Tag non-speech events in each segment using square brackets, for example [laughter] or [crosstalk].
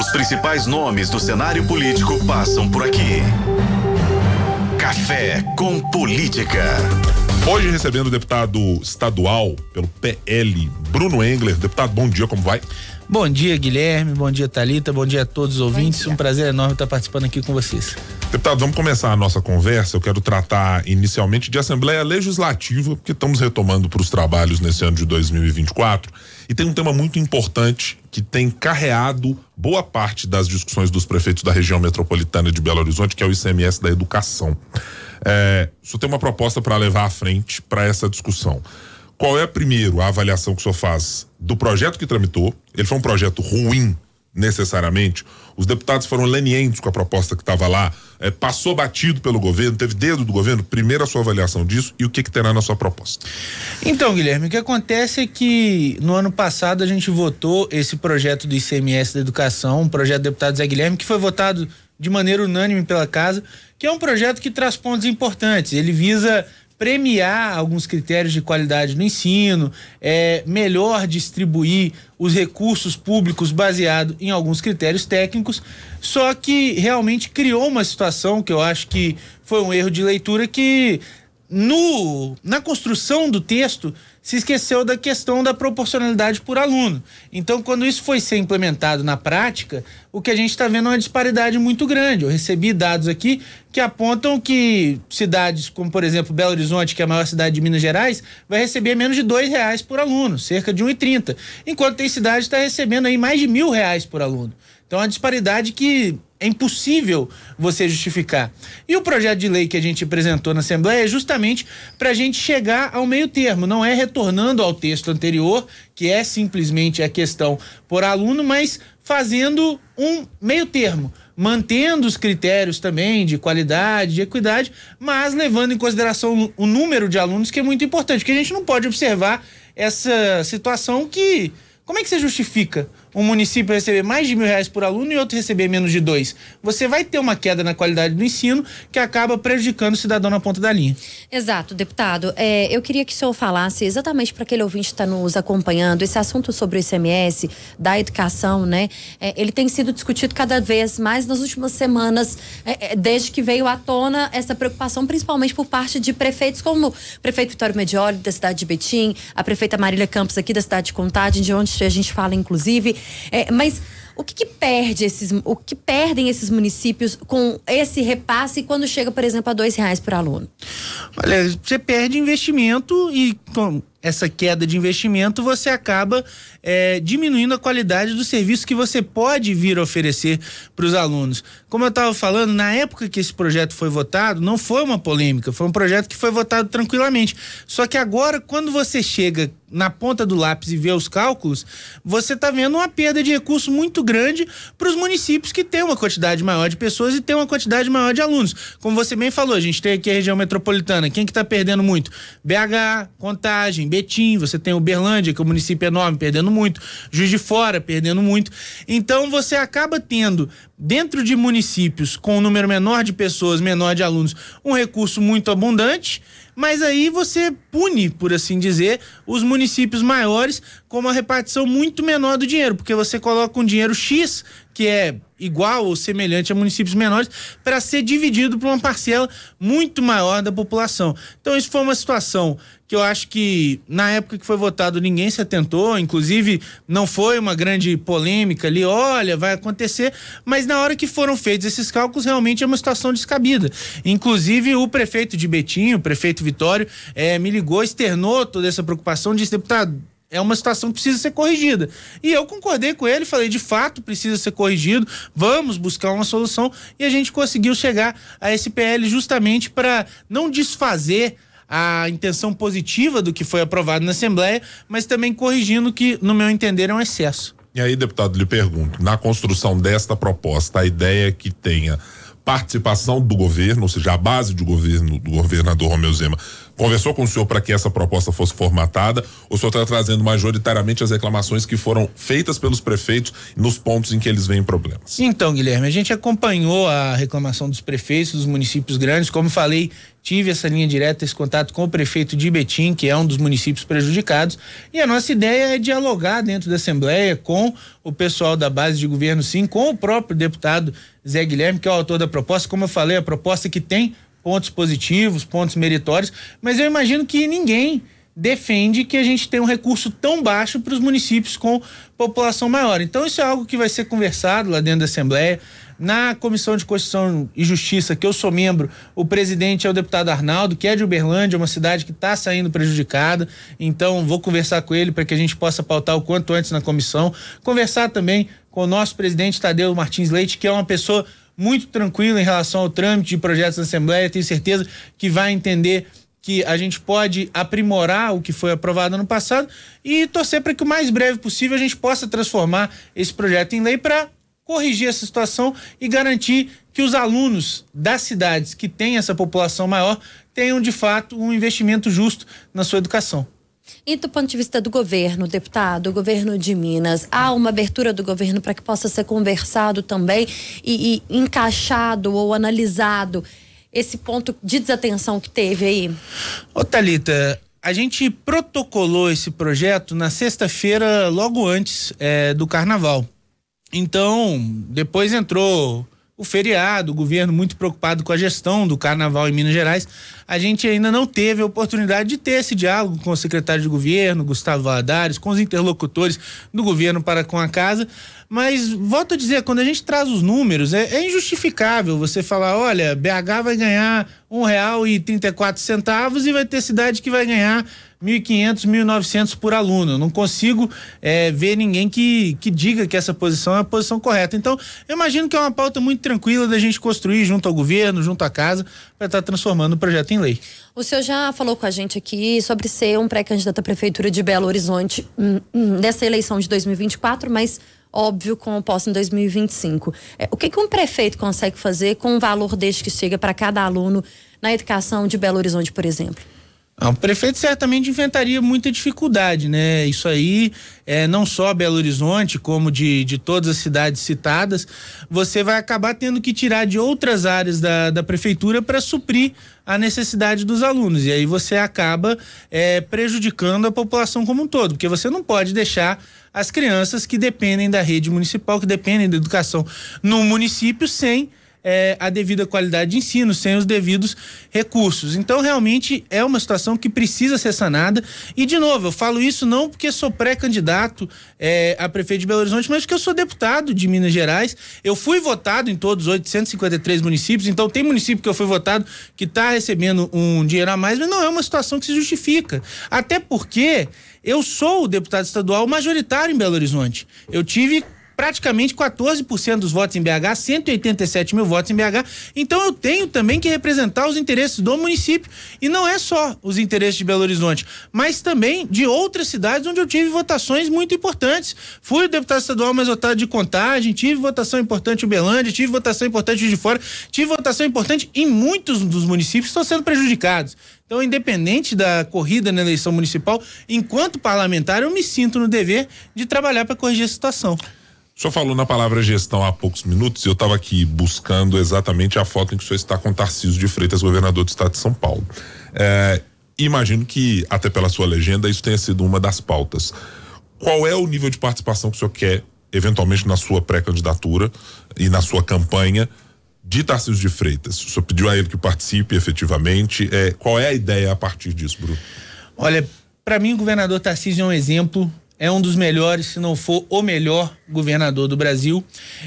Os principais nomes do cenário político passam por aqui. Café com Política. Hoje recebendo o deputado estadual pelo PL, Bruno Engler. Deputado, bom dia, como vai? Bom dia, Guilherme. Bom dia, Talita. Bom dia a todos os ouvintes. Um prazer enorme estar participando aqui com vocês. Deputado, vamos começar a nossa conversa. Eu quero tratar inicialmente de Assembleia Legislativa, porque estamos retomando para os trabalhos nesse ano de 2024. E tem um tema muito importante que tem carreado boa parte das discussões dos prefeitos da região metropolitana de Belo Horizonte, que é o ICMS da educação. É, senhor tem uma proposta para levar à frente para essa discussão. Qual é, primeiro, a avaliação que o senhor faz do projeto que tramitou? Ele foi um projeto ruim, necessariamente. Os deputados foram lenientes com a proposta que estava lá, é, passou batido pelo governo, teve dedo do governo. Primeiro, a sua avaliação disso e o que, que terá na sua proposta. Então, Guilherme, o que acontece é que no ano passado a gente votou esse projeto do ICMS da educação, um projeto do deputado Zé Guilherme, que foi votado de maneira unânime pela casa, que é um projeto que traz pontos importantes. Ele visa premiar alguns critérios de qualidade no ensino, é, melhor distribuir os recursos públicos baseado em alguns critérios técnicos, só que realmente criou uma situação que eu acho que foi um erro de leitura que no, na construção do texto se esqueceu da questão da proporcionalidade por aluno. Então, quando isso foi ser implementado na prática, o que a gente está vendo é uma disparidade muito grande. Eu recebi dados aqui que apontam que cidades como, por exemplo, Belo Horizonte, que é a maior cidade de Minas Gerais, vai receber menos de dois reais por aluno, cerca de 1,30. Enquanto tem cidade que está recebendo aí mais de mil reais por aluno. Então, é uma disparidade que é impossível você justificar. E o projeto de lei que a gente apresentou na Assembleia é justamente para a gente chegar ao meio termo, não é retornando ao texto anterior, que é simplesmente a questão por aluno, mas fazendo um meio termo, mantendo os critérios também de qualidade, de equidade, mas levando em consideração o número de alunos, que é muito importante, porque a gente não pode observar essa situação que. Como é que você justifica um município receber mais de mil reais por aluno e outro receber menos de dois. Você vai ter uma queda na qualidade do ensino que acaba prejudicando o cidadão na ponta da linha. Exato, deputado. É, eu queria que o senhor falasse exatamente para aquele ouvinte que está nos acompanhando, esse assunto sobre o ICMS, da educação, né? É, ele tem sido discutido cada vez mais nas últimas semanas, é, é desde que veio à tona essa preocupação, principalmente por parte de prefeitos como o prefeito Vitório Medioli, da cidade de Betim, a prefeita Marília Campos, aqui da cidade de Contagem, de onde a gente fala, inclusive. É, mas o que, que, perde esses, o que perdem esses municípios com esse repasse quando chega, por exemplo, a dois reais por aluno? Olha, você perde investimento e essa queda de investimento você acaba é, diminuindo a qualidade do serviço que você pode vir oferecer para os alunos. Como eu estava falando, na época que esse projeto foi votado, não foi uma polêmica, foi um projeto que foi votado tranquilamente. Só que agora, quando você chega na ponta do lápis e vê os cálculos, você está vendo uma perda de recurso muito grande para os municípios que têm uma quantidade maior de pessoas e têm uma quantidade maior de alunos. Como você bem falou, a gente tem aqui a região metropolitana. Quem que está perdendo muito? BH, Contagem, Betim, você tem Uberlândia, que é um município enorme, perdendo muito, Juiz de Fora perdendo muito. Então você acaba tendo dentro de municípios com um número menor de pessoas, menor de alunos, um recurso muito abundante, mas aí você pune, por assim dizer, os municípios maiores com uma repartição muito menor do dinheiro, porque você coloca um dinheiro X, que é igual ou semelhante a municípios menores, para ser dividido por uma parcela muito maior da população. Então, isso foi uma situação que eu acho que na época que foi votado ninguém se atentou, inclusive não foi uma grande polêmica ali, olha, vai acontecer, mas na hora que foram feitos esses cálculos, realmente é uma situação descabida. Inclusive, o prefeito de Betinho, o prefeito Vitório, é, me ligou, externou toda essa preocupação, disse, deputado, é uma situação que precisa ser corrigida. E eu concordei com ele, falei, de fato precisa ser corrigido, vamos buscar uma solução e a gente conseguiu chegar a esse PL justamente para não desfazer a intenção positiva do que foi aprovado na Assembleia, mas também corrigindo que, no meu entender, é um excesso. E aí, deputado, lhe pergunto, na construção desta proposta, a ideia é que tenha participação do governo, ou seja, a base de governo do governador Romeu Zema conversou com o senhor para que essa proposta fosse formatada? O senhor está trazendo majoritariamente as reclamações que foram feitas pelos prefeitos nos pontos em que eles veem problemas? Então, Guilherme, a gente acompanhou a reclamação dos prefeitos dos municípios grandes. Como falei, tive essa linha direta, esse contato com o prefeito de Betim, que é um dos municípios prejudicados. E a nossa ideia é dialogar dentro da Assembleia com o pessoal da base de governo, sim, com o próprio deputado Zé Guilherme, que é o autor da proposta. Como eu falei, a proposta que tem pontos positivos, pontos meritórios, mas eu imagino que ninguém defende que a gente tenha um recurso tão baixo para os municípios com população maior. Então isso é algo que vai ser conversado lá dentro da Assembleia. Na Comissão de Constituição e Justiça, que eu sou membro, o presidente é o deputado Arnaldo, que é de Uberlândia, uma cidade que está saindo prejudicada. Então, vou conversar com ele para que a gente possa pautar o quanto antes na comissão. Conversar também com o nosso presidente Tadeu Martins Leite, que é uma pessoa muito tranquilo em relação ao trâmite de projetos da Assembleia. Tenho certeza que vai entender que a gente pode aprimorar o que foi aprovado ano passado e torcer para que o mais breve possível a gente possa transformar esse projeto em lei para corrigir essa situação e garantir que os alunos das cidades que têm essa população maior tenham de fato um investimento justo na sua educação. E do ponto de vista do governo, deputado, governo de Minas, há uma abertura do governo para que possa ser conversado também e, e encaixado ou analisado esse ponto de desatenção que teve aí? Ô Thalita, a gente protocolou esse projeto na sexta-feira, logo antes é, do carnaval. Então, depois entrou o feriado, o governo muito preocupado com a gestão do carnaval em Minas Gerais, a gente ainda não teve a oportunidade de ter esse diálogo com o secretário de governo, Gustavo Valadares, com os interlocutores do governo para com a casa. Mas volto a dizer, quando a gente traz os números, é, é injustificável você falar, olha, BH vai ganhar um quatro centavos e vai ter cidade que vai ganhar 1.500, 1.900 por aluno. Não consigo é, ver ninguém que, que diga que essa posição é a posição correta. Então, eu imagino que é uma pauta muito tranquila da gente construir junto ao governo, junto à casa, para estar tá transformando o projeto em lei. O senhor já falou com a gente aqui sobre ser um pré-candidato à Prefeitura de Belo Horizonte hum, hum, nessa eleição de 2024, mas óbvio com o posse em 2025. É, o que, que um prefeito consegue fazer com um valor deste que chega para cada aluno na educação de Belo Horizonte, por exemplo? Ah, o prefeito certamente enfrentaria muita dificuldade, né? Isso aí, é, não só Belo Horizonte, como de, de todas as cidades citadas, você vai acabar tendo que tirar de outras áreas da, da prefeitura para suprir a necessidade dos alunos. E aí você acaba é, prejudicando a população como um todo, porque você não pode deixar as crianças que dependem da rede municipal, que dependem da educação no município, sem é, a devida qualidade de ensino, sem os devidos recursos. Então, realmente é uma situação que precisa ser sanada. E, de novo, eu falo isso não porque sou pré-candidato é, a prefeito de Belo Horizonte, mas porque eu sou deputado de Minas Gerais. Eu fui votado em todos os 853 municípios, então tem município que eu fui votado que está recebendo um dinheiro a mais, mas não é uma situação que se justifica. Até porque eu sou o deputado estadual majoritário em Belo Horizonte. Eu tive praticamente 14% dos votos em BH, 187 mil votos em BH. Então eu tenho também que representar os interesses do município. E não é só os interesses de Belo Horizonte, mas também de outras cidades onde eu tive votações muito importantes. Fui deputado estadual mais votado de contagem, tive votação importante em Belândia, tive votação importante de fora, tive votação importante em muitos dos municípios que estão sendo prejudicados. Então, independente da corrida na eleição municipal, enquanto parlamentar, eu me sinto no dever de trabalhar para corrigir a situação. O senhor falou na palavra gestão há poucos minutos e eu estava aqui buscando exatamente a foto em que o senhor está com Tarcísio de Freitas, governador do estado de São Paulo. É, imagino que, até pela sua legenda, isso tenha sido uma das pautas. Qual é o nível de participação que o senhor quer, eventualmente, na sua pré-candidatura e na sua campanha de Tarcísio de Freitas? O senhor pediu a ele que participe efetivamente. É, qual é a ideia a partir disso, Bruno? Olha, para mim, o governador Tarcísio é um exemplo é um dos melhores, se não for o melhor governador do Brasil.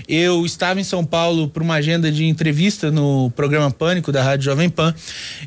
Eu estava em São Paulo para uma agenda de entrevista no programa Pânico da Rádio Jovem Pan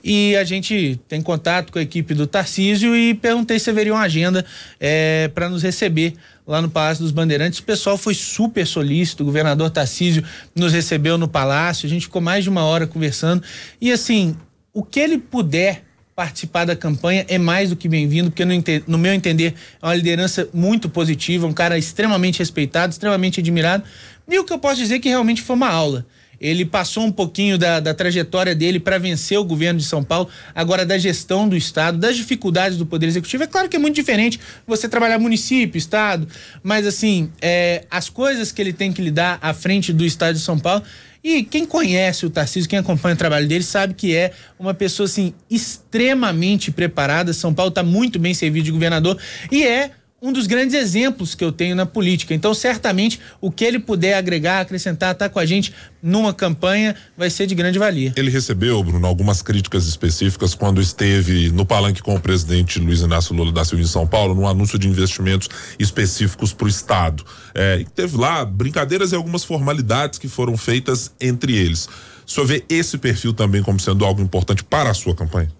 e a gente tem contato com a equipe do Tarcísio e perguntei se haveria uma agenda é, para nos receber lá no Palácio dos Bandeirantes. O pessoal foi super solícito, o governador Tarcísio nos recebeu no palácio, a gente ficou mais de uma hora conversando e assim, o que ele puder participar da campanha é mais do que bem-vindo, porque no, meu entender é uma liderança muito positiva, um cara extremamente respeitado, extremamente admirado. E o que eu posso dizer é que realmente foi uma aula. Ele passou um pouquinho da, da trajetória dele para vencer o governo de São Paulo, agora da gestão do Estado, das dificuldades do Poder Executivo. É claro que é muito diferente você trabalhar município, Estado, mas assim, é, as coisas que ele tem que lidar à frente do Estado de São Paulo. E quem conhece o Tarcísio, quem acompanha o trabalho dele, sabe que é uma pessoa assim extremamente preparada. São Paulo está muito bem servido de governador e é um dos grandes exemplos que eu tenho na política. Então, certamente, o que ele puder agregar, acrescentar, estar tá com a gente numa campanha, vai ser de grande valia. Ele recebeu, Bruno, algumas críticas específicas quando esteve no palanque com o presidente Luiz Inácio Lula da Silva em São Paulo, no anúncio de investimentos específicos para o Estado. É, teve lá brincadeiras e algumas formalidades que foram feitas entre eles. O senhor vê esse perfil também como sendo algo importante para a sua campanha?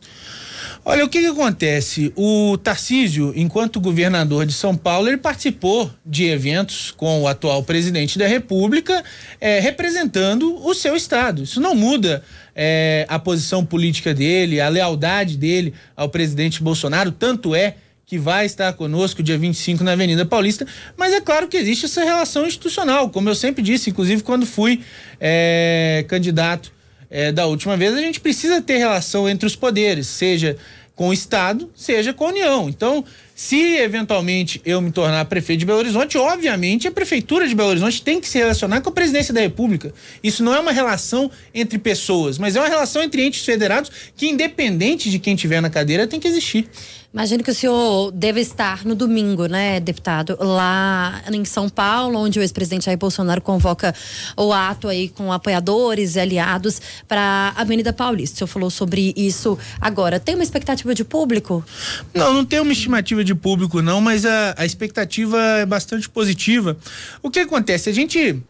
Olha, o que, que acontece? O Tarcísio, enquanto governador de São Paulo, ele participou de eventos com o atual presidente da República, é, representando o seu estado. Isso não muda é, a posição política dele, a lealdade dele ao presidente Bolsonaro, tanto é que vai estar conosco dia 25 na Avenida Paulista, mas é claro que existe essa relação institucional, como eu sempre disse, inclusive quando fui é, candidato é, da última vez, a gente precisa ter relação entre os poderes, seja com o Estado, seja com a União. Então, se eventualmente eu me tornar prefeito de Belo Horizonte, obviamente a prefeitura de Belo Horizonte tem que se relacionar com a presidência da República. Isso não é uma relação entre pessoas, mas é uma relação entre entes federados que, independente de quem tiver na cadeira, tem que existir. Imagino que o senhor deve estar no domingo, né, deputado, lá em São Paulo, onde o ex-presidente Jair Bolsonaro convoca o ato aí com apoiadores e aliados para a Avenida Paulista. O senhor falou sobre isso agora. Tem uma expectativa de público? Não, não tem uma estimativa de público, não, mas a, a expectativa é bastante positiva. O que acontece? A gente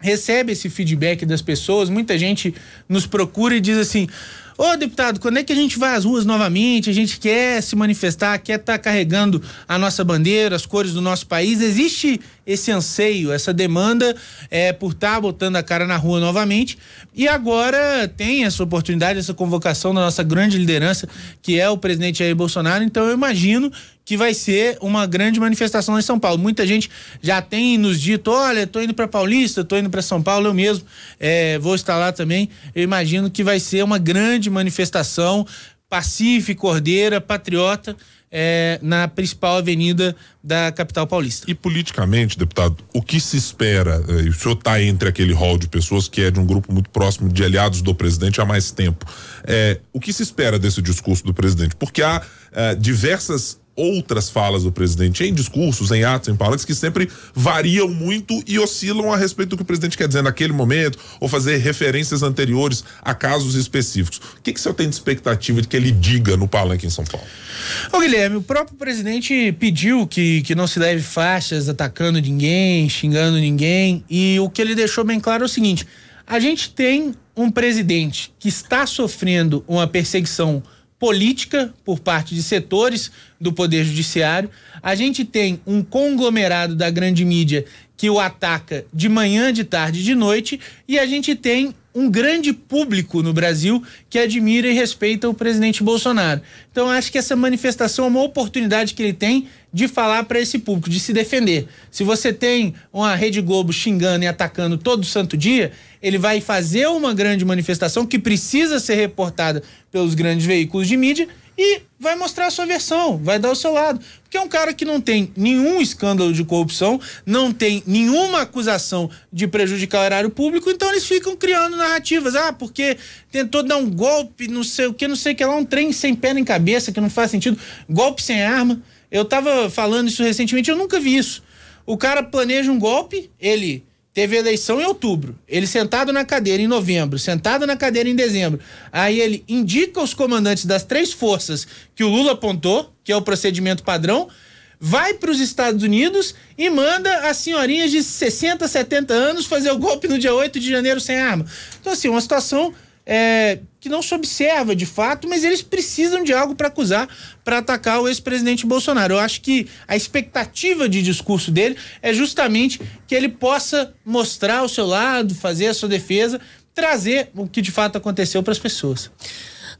recebe esse feedback das pessoas, muita gente nos procura e diz assim Ô, deputado, quando é que a gente vai às ruas novamente? A gente quer se manifestar, quer estar tá carregando a nossa bandeira, as cores do nosso país. Existe esse anseio, essa demanda é, por estar tá botando a cara na rua novamente. E agora tem essa oportunidade, essa convocação da nossa grande liderança, que é o presidente Jair Bolsonaro. Então eu imagino que vai ser uma grande manifestação em São Paulo. Muita gente já tem nos dito: olha, tô indo para Paulista, tô indo para São Paulo, eu mesmo é, vou estar lá também. Eu imagino que vai ser uma grande manifestação pacífica, ordeira, patriota. É, na principal avenida da capital paulista. E politicamente, deputado, o que se espera? É, o senhor está entre aquele hall de pessoas que é de um grupo muito próximo de aliados do presidente há mais tempo. É, o que se espera desse discurso do presidente? Porque há é, diversas outras falas do presidente em discursos, em atos, em palavras que sempre variam muito e oscilam a respeito do que o presidente quer dizer naquele momento ou fazer referências anteriores a casos específicos. O que, que o senhor tem de expectativa de que ele diga no palanque em São Paulo? Ô Guilherme, o próprio presidente pediu que, que não se leve faixas atacando ninguém, xingando ninguém e o que ele deixou bem claro é o seguinte: a gente tem um presidente que está sofrendo uma perseguição política por parte de setores do Poder Judiciário. A gente tem um conglomerado da grande mídia que o ataca de manhã, de tarde, de noite, e a gente tem um grande público no Brasil que admira e respeita o presidente Bolsonaro. Então acho que essa manifestação é uma oportunidade que ele tem de falar para esse público, de se defender. Se você tem uma Rede Globo xingando e atacando todo santo dia, ele vai fazer uma grande manifestação que precisa ser reportada pelos grandes veículos de mídia e vai mostrar a sua versão, vai dar o seu lado. Porque é um cara que não tem nenhum escândalo de corrupção, não tem nenhuma acusação de prejudicar o erário público, então eles ficam criando narrativas. Ah, porque tentou dar um golpe, não sei o que, não sei o que lá, um trem sem pé nem cabeça, que não faz sentido. Golpe sem arma. Eu tava falando isso recentemente, eu nunca vi isso. O cara planeja um golpe, ele Teve eleição em outubro. Ele sentado na cadeira em novembro, sentado na cadeira em dezembro. Aí ele indica os comandantes das três forças que o Lula apontou, que é o procedimento padrão, vai para os Estados Unidos e manda as senhorinhas de 60, 70 anos fazer o golpe no dia 8 de janeiro sem arma. Então, assim, uma situação é, que não se observa de fato, mas eles precisam de algo para acusar, para atacar o ex-presidente Bolsonaro. Eu acho que a expectativa de discurso dele é justamente que ele possa mostrar o seu lado, fazer a sua defesa, trazer o que de fato aconteceu para as pessoas.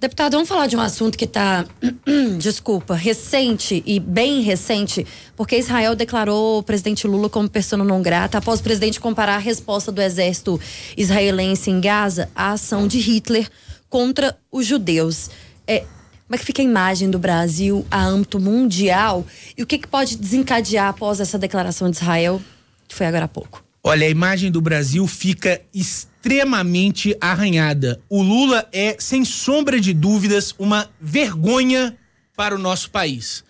Deputado, vamos falar de um assunto que está, [clears throat] desculpa, recente e bem recente, porque Israel declarou o presidente Lula como pessoa não grata após o presidente comparar a resposta do exército israelense em Gaza à ação de Hitler contra os judeus. É, como é que fica a imagem do Brasil a âmbito mundial e o que, que pode desencadear após essa declaração de Israel, que foi agora há pouco? Olha, a imagem do Brasil fica extremamente arranhada. O Lula é, sem sombra de dúvidas, uma vergonha para o nosso país.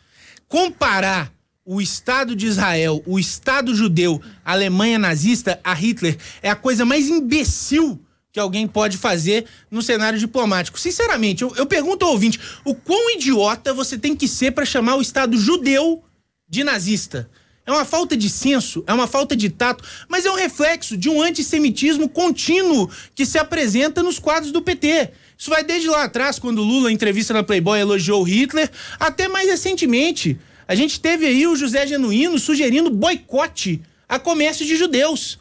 Comparar o Estado de Israel, o Estado judeu, a Alemanha nazista a Hitler é a coisa mais imbecil que alguém pode fazer no cenário diplomático. Sinceramente, eu, eu pergunto ao ouvinte: o quão idiota você tem que ser para chamar o Estado judeu de nazista? É uma falta de senso, é uma falta de tato, mas é um reflexo de um antissemitismo contínuo que se apresenta nos quadros do PT. Isso vai desde lá atrás, quando Lula, em entrevista na Playboy, elogiou Hitler, até mais recentemente. A gente teve aí o José Genuíno sugerindo boicote a comércio de judeus.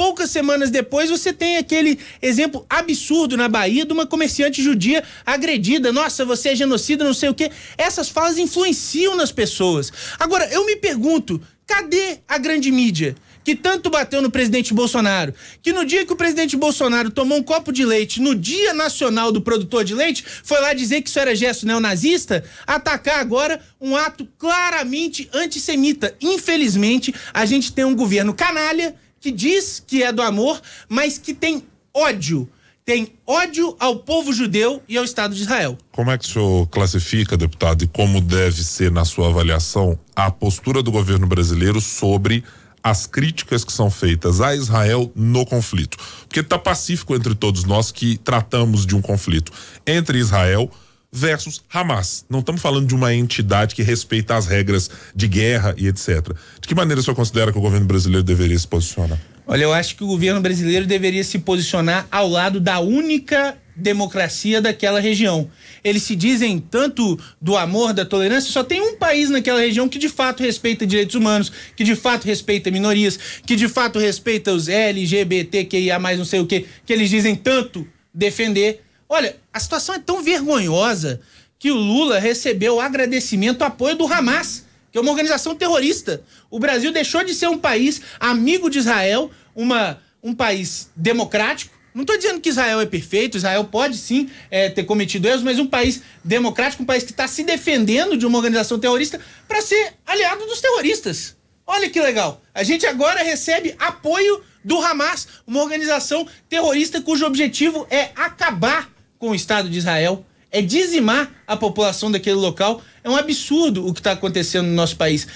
Poucas semanas depois, você tem aquele exemplo absurdo na Bahia de uma comerciante judia agredida. Nossa, você é genocida, não sei o quê. Essas falas influenciam nas pessoas. Agora, eu me pergunto: cadê a grande mídia? que tanto bateu no presidente Bolsonaro, que no dia que o presidente Bolsonaro tomou um copo de leite, no Dia Nacional do Produtor de Leite, foi lá dizer que isso era gesto neonazista, atacar agora um ato claramente antissemita. Infelizmente, a gente tem um governo canalha que diz que é do amor, mas que tem ódio. Tem ódio ao povo judeu e ao Estado de Israel. Como é que o senhor classifica, deputado, e como deve ser, na sua avaliação, a postura do governo brasileiro sobre as críticas que são feitas a Israel no conflito? Porque está pacífico entre todos nós que tratamos de um conflito entre Israel versus Hamas. Não estamos falando de uma entidade que respeita as regras de guerra e etc. De que maneira o senhor considera que o governo brasileiro deveria se posicionar? Olha, eu acho que o governo brasileiro deveria se posicionar ao lado da única democracia daquela região. Eles se dizem tanto do amor, da tolerância, só tem um país naquela região que de fato respeita direitos humanos, que de fato respeita minorias, que de fato respeita os LGBTQIA, mais não sei o que, que eles dizem tanto defender Olha, a situação é tão vergonhosa que o Lula recebeu agradecimento, apoio do Hamas, que é uma organização terrorista. O Brasil deixou de ser um país amigo de Israel, uma, um país democrático. Não estou dizendo que Israel é perfeito, Israel pode sim é, ter cometido erros, mas um país democrático, um país que está se defendendo de uma organização terrorista para ser aliado dos terroristas. Olha que legal. A gente agora recebe apoio do Hamas, uma organização terrorista cujo objetivo é acabar com o Estado de Israel, é dizimar a população daquele local. É um absurdo o que está acontecendo no nosso país.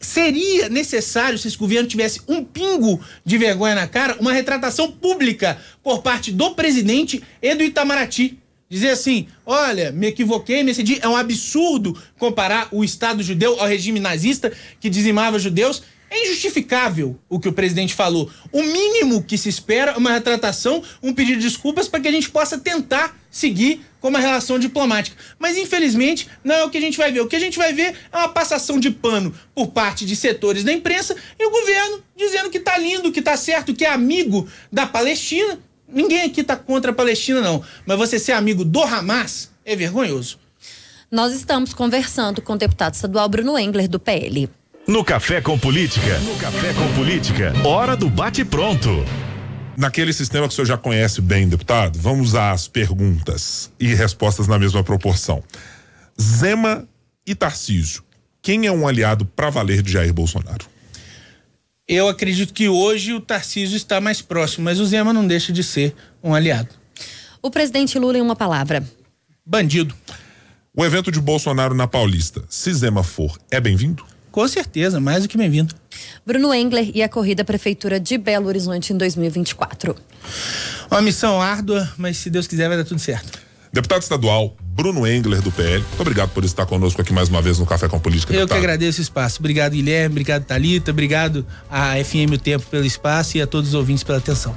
Seria necessário, se esse governo tivesse um pingo de vergonha na cara, uma retratação pública por parte do presidente e do Itamaraty. Dizer assim: olha, me equivoquei, me excedi. É um absurdo comparar o Estado judeu ao regime nazista que dizimava judeus. É injustificável o que o presidente falou. O mínimo que se espera é uma retratação, um pedido de desculpas para que a gente possa tentar seguir com uma relação diplomática. Mas infelizmente não é o que a gente vai ver. O que a gente vai ver é uma passação de pano por parte de setores da imprensa e o governo dizendo que tá lindo, que tá certo, que é amigo da Palestina. Ninguém aqui tá contra a Palestina não, mas você ser amigo do Hamas é vergonhoso. Nós estamos conversando com o deputado estadual Bruno Engler do PL. No Café com Política. No Café com Política. Hora do bate-pronto. Naquele sistema que o senhor já conhece bem, deputado, vamos às perguntas e respostas na mesma proporção. Zema e Tarcísio. Quem é um aliado para valer de Jair Bolsonaro? Eu acredito que hoje o Tarcísio está mais próximo, mas o Zema não deixa de ser um aliado. O presidente Lula, em uma palavra: bandido. O evento de Bolsonaro na Paulista, se Zema for, é bem-vindo? Com certeza, mais do que bem-vindo. Bruno Engler e a corrida Prefeitura de Belo Horizonte em 2024. Uma missão árdua, mas se Deus quiser vai dar tudo certo. Deputado estadual Bruno Engler do PL, muito obrigado por estar conosco aqui mais uma vez no Café com Política. Eu deputado. que agradeço o espaço. Obrigado, Guilherme, obrigado, Talita, obrigado à FM O Tempo pelo espaço e a todos os ouvintes pela atenção.